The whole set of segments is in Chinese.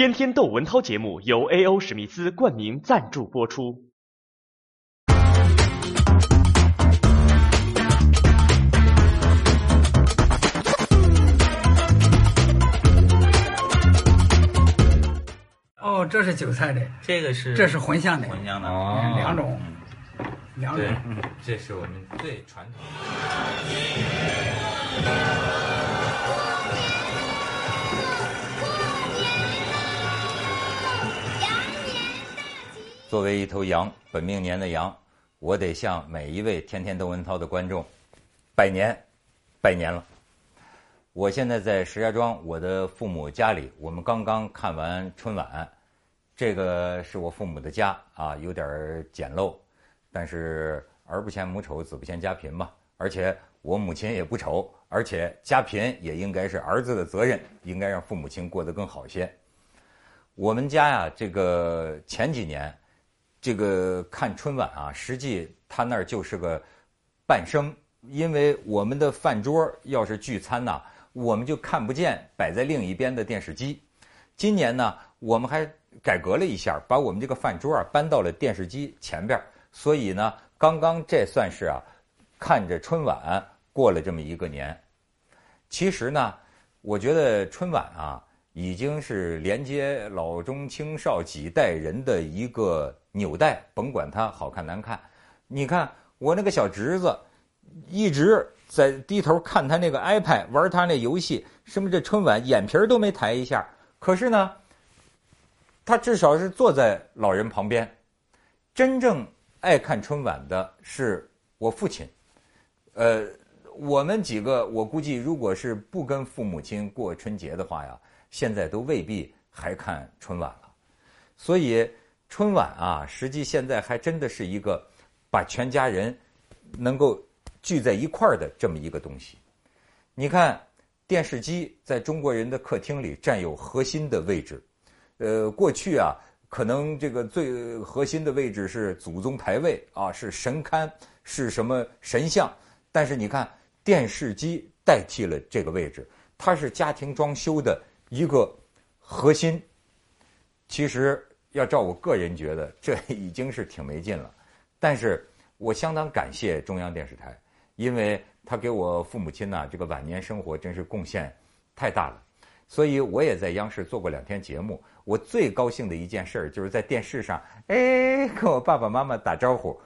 天天窦文涛节目由 A.O. 史密斯冠名赞助播出。哦，这是韭菜的，这个是这是茴香的，茴香的哦两种，两种。，这是我们最传统的。作为一头羊，本命年的羊，我得向每一位天天窦文涛的观众拜年，拜年了。我现在在石家庄我的父母家里，我们刚刚看完春晚，这个是我父母的家啊，有点简陋，但是儿不嫌母丑，子不嫌家贫嘛。而且我母亲也不丑，而且家贫也应该是儿子的责任，应该让父母亲过得更好些。我们家呀，这个前几年，这个看春晚啊，实际他那儿就是个半生，因为我们的饭桌要是聚餐呢、我们就看不见摆在另一边的电视机。今年呢，我们还改革了一下，把我们这个饭桌啊搬到了电视机前边，所以呢，刚刚这算是啊，看着春晚过了这么一个年。其实呢，我觉得春晚啊，已经是连接老中青少几代人的一个纽带，甭管它好看难看。你看我那个小侄子，一直在低头看他那个 iPad，玩他那游戏，什么这春晚眼皮儿都没抬一下。可是呢，他至少是坐在老人旁边。真正爱看春晚的是我父亲，呃，我们几个，我估计如果是不跟父母亲过春节的话呀，现在都未必还看春晚了。所以春晚啊，实际现在还真的是一个把全家人能够聚在一块儿的这么一个东西。你看，电视机在中国人的客厅里占有核心的位置。呃，过去啊，可能这个最核心的位置是祖宗牌位啊，是神龛，是什么神像。但是你看，电视机代替了这个位置，它是家庭装修的一个核心。其实要照我个人觉得，这已经是挺没劲了。但是我相当感谢中央电视台，因为他给我父母亲呐、这个晚年生活真是贡献太大了。所以我也在央视做过两天节目。我最高兴的一件事儿就是在电视上，哎，跟我爸爸妈妈打招呼。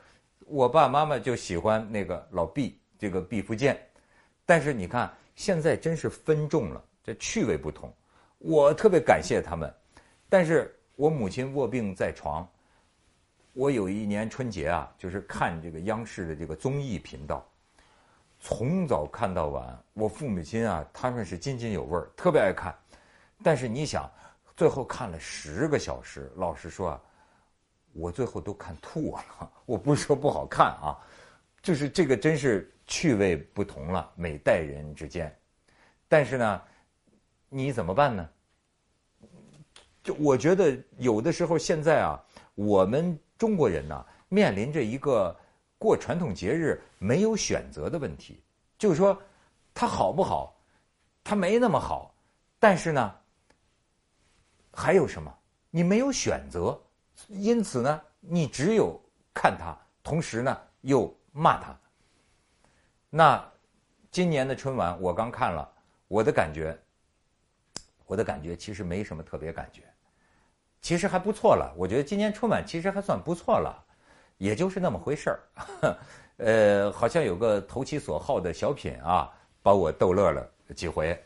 我爸爸妈妈就喜欢那个老毕，这个毕福剑。但是你看，现在真是分众了，这趣味不同。我特别感谢他们，但是我母亲卧病在床。我有一年春节啊，就是看这个央视的这个综艺频道，从早看到晚。我父母亲啊，他们是津津有味儿，特别爱看。但是你想，最后看了十个小时，老实说啊，我最后都看吐了。我不是说不好看啊，就是这个真是趣味不同了，每代人之间。但是呢，你怎么办呢？就我觉得有的时候现在啊，我们中国人呢、面临着一个过传统节日没有选择的问题，就是说它好不好，它没那么好，但是呢，还有什么？你没有选择，因此呢，你只有看它，同时呢又骂它。那今年的春晚我刚看了，我的感觉，我的感觉其实没什么特别感觉，其实还不错了。我觉得今年春晚其实还算不错了，也就是那么回事儿。呃，好像有个投其所好的小品啊，把我逗乐了几回，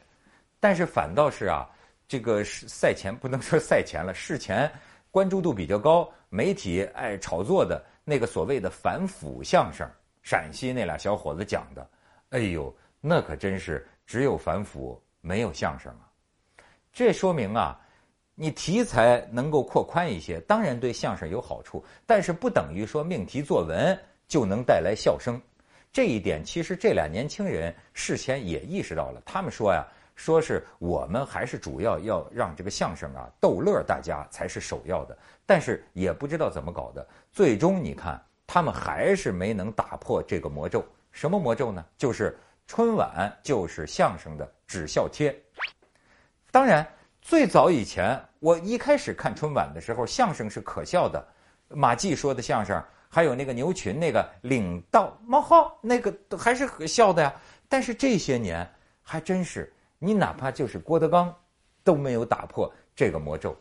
但是反倒是啊，这个是赛前不能说赛前了，事前关注度比较高，媒体爱炒作的那个所谓的反腐相声，陕西那俩小伙子讲的，哎呦，那可真是只有反腐没有相声啊。这说明啊，你题材能够扩宽一些，当然对相声有好处，但是不等于说命题作文就能带来笑声。这一点其实这俩年轻人事前也意识到了，他们说呀，说是我们还是主要要让这个相声啊逗乐大家才是首要的，但是也不知道怎么搞的，最终你看他们还是没能打破这个魔咒。什么魔咒呢？就是春晚就是相声的止笑贴。当然，最早以前我一开始看春晚的时候，相声是可笑的，马季说的相声，还有那个牛群那个领到冒号那个都还是可笑的呀。但是这些年还真是，你哪怕就是郭德纲都没有打破这个魔咒。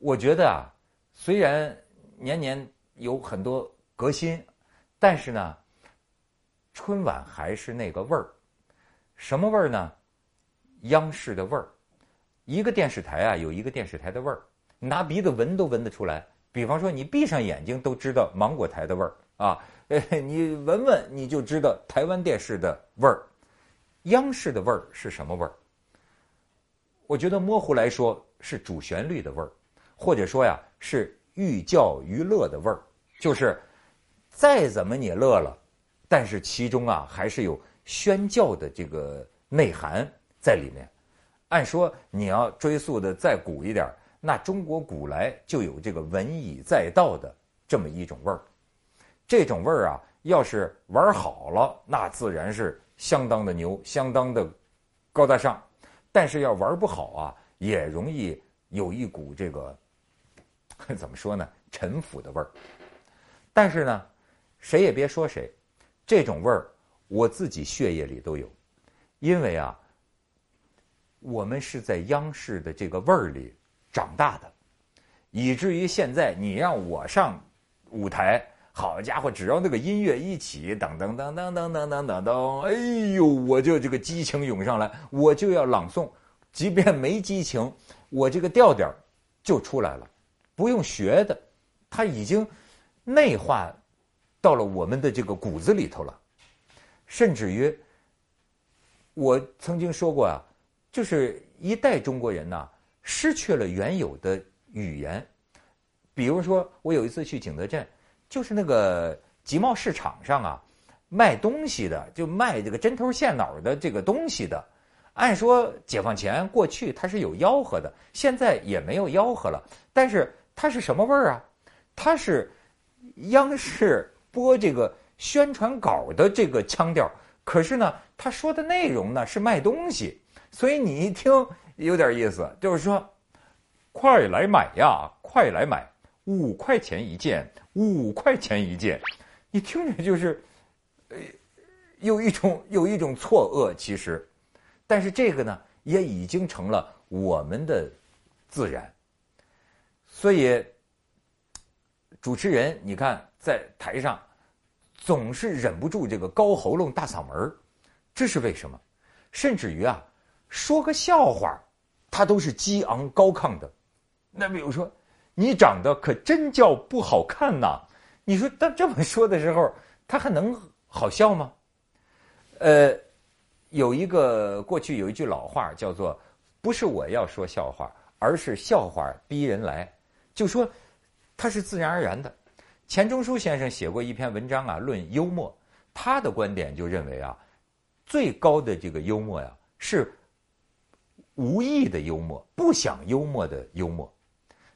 我觉得啊，虽然年年有很多革新，但是呢，春晚还是那个味儿。什么味儿呢？央视的味儿。一个电视台啊，有一个电视台的味儿，拿鼻子闻都闻得出来。比方说，你闭上眼睛都知道芒果台的味儿啊，你闻闻你就知道台湾电视的味儿。央视的味儿是什么味儿？我觉得模糊来说是主旋律的味儿。或者说呀，是寓教于乐的味儿，就是再怎么你乐了，但是其中啊还是有宣教的这个内涵在里面。按说你要追溯的再古一点，那中国古来就有这个文以载道的这么一种味儿。这种味儿啊，要是玩好了，那自然是相当的牛，相当的高大上；但是要玩不好啊，也容易有一股这个。怎么说呢？陈腐的味儿。但是呢，谁也别说谁，这种味儿我自己血液里都有，因为啊，我们是在央视的这个味儿里长大的，以至于现在你让我上舞台，好家伙，只要那个音乐一起，噔噔噔噔噔噔噔噔噔，哎呦，我就这个激情涌上来，我就要朗诵，即便没激情，我这个调调就出来了。不用学的，它已经内化到了我们的这个骨子里头了。甚至于，我曾经说过啊，就是一代中国人呐，失去了原有的语言。比如说，我有一次去景德镇，就是那个集贸市场上啊，卖东西的，就卖这个针头线脑的这个东西的。按说解放前过去它是有吆喝的，现在也没有吆喝了，但是。它是什么味儿啊？它是央视播这个宣传稿的这个腔调，可是呢，他说的内容呢是卖东西，所以你一听有点意思，就是说，快来买呀，快来买，五块钱一件，五块钱一件，你听着就是，呃，有一种有一种错愕，其实，但是这个呢，也已经成了我们的自然。所以，主持人你看在台上总是忍不住这个高喉咙、大嗓门这是为什么？甚至于啊，说个笑话，他都是激昂高亢的。那比如说，你长得可真叫不好看呐！你说他这么说的时候，他还能好笑吗？呃，有一个过去有一句老话叫做“不是我要说笑话，而是笑话逼人来”。就说，它是自然而然的。钱钟书先生写过一篇文章啊，论幽默。他的观点就认为啊，最高的这个幽默呀，是无意的幽默，不想幽默的幽默。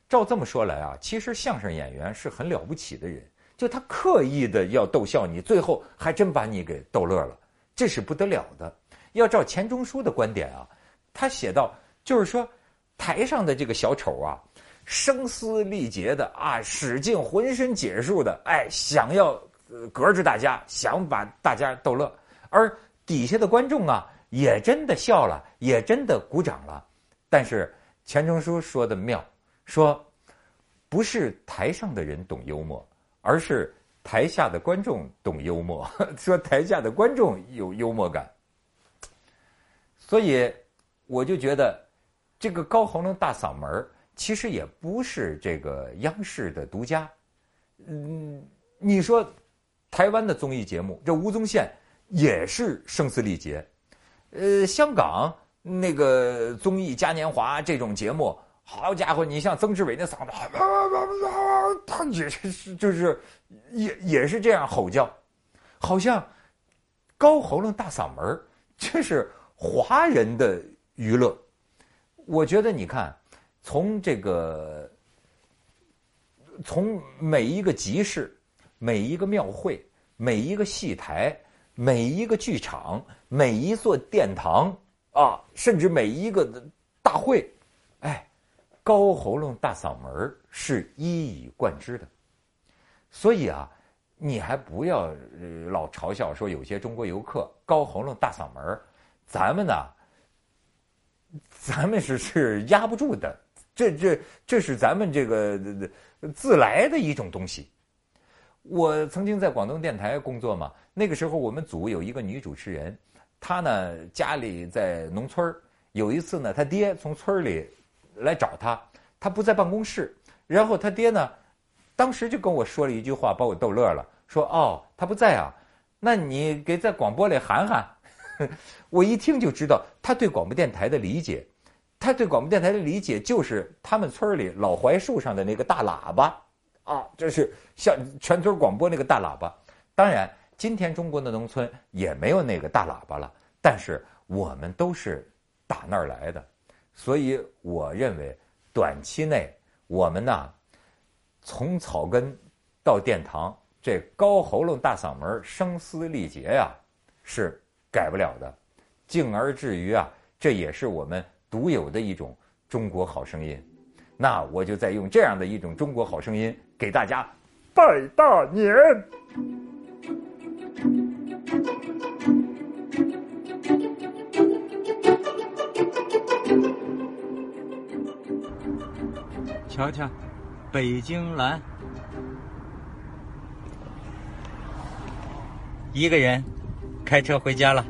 照这么说来啊，其实相声演员是很了不起的人，就他刻意的要逗笑你，最后还真把你给逗乐了，这是不得了的。要照钱钟书的观点啊，他写到就是说，台上的这个小丑啊。声嘶力竭的啊，使尽浑身解数的，哎，想要隔着大家，想把大家逗乐，而底下的观众啊，也真的笑了，也真的鼓掌了。但是钱钟书说的妙，说不是台上的人懂幽默，而是台下的观众懂幽默，说台下的观众有幽默感。所以我就觉得这个高喉咙大嗓门儿。其实也不是这个央视的独家，嗯，你说台湾的综艺节目，这吴宗宪也是声嘶力竭，呃，香港那个综艺嘉年华这种节目，好家伙，你像曾志伟那嗓子，他也是就是也也是这样吼叫，好像高喉咙大嗓门这是华人的娱乐，我觉得你看。从这个，从每一个集市、每一个庙会、每一个戏台、每一个剧场、每一座殿堂啊，甚至每一个大会，哎，高喉咙大嗓门是一以贯之的。所以啊，你还不要老嘲笑说有些中国游客高喉咙大嗓门咱们呢，咱们是是压不住的。这这这是咱们这个自来的一种东西。我曾经在广东电台工作嘛，那个时候我们组有一个女主持人，她呢家里在农村有一次呢，她爹从村里来找她，她不在办公室，然后她爹呢，当时就跟我说了一句话，把我逗乐了，说：“哦，她不在啊，那你给在广播里喊喊。”我一听就知道他对广播电台的理解。他对广播电台的理解就是他们村里老槐树上的那个大喇叭，啊，这是像全村广播那个大喇叭。当然，今天中国的农村也没有那个大喇叭了，但是我们都是打那儿来的，所以我认为短期内我们呢，从草根到殿堂，这高喉咙大嗓门声嘶力竭呀，是改不了的。进而至于啊，这也是我们。独有的一种中国好声音，那我就再用这样的一种中国好声音给大家拜大年。瞧瞧，北京蓝，一个人开车回家了。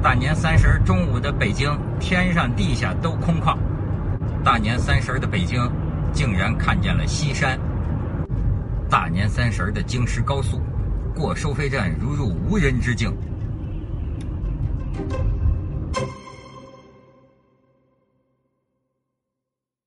大年三十中午的北京，天上地下都空旷。大年三十的北京，竟然看见了西山。大年三十的京石高速，过收费站如入无人之境。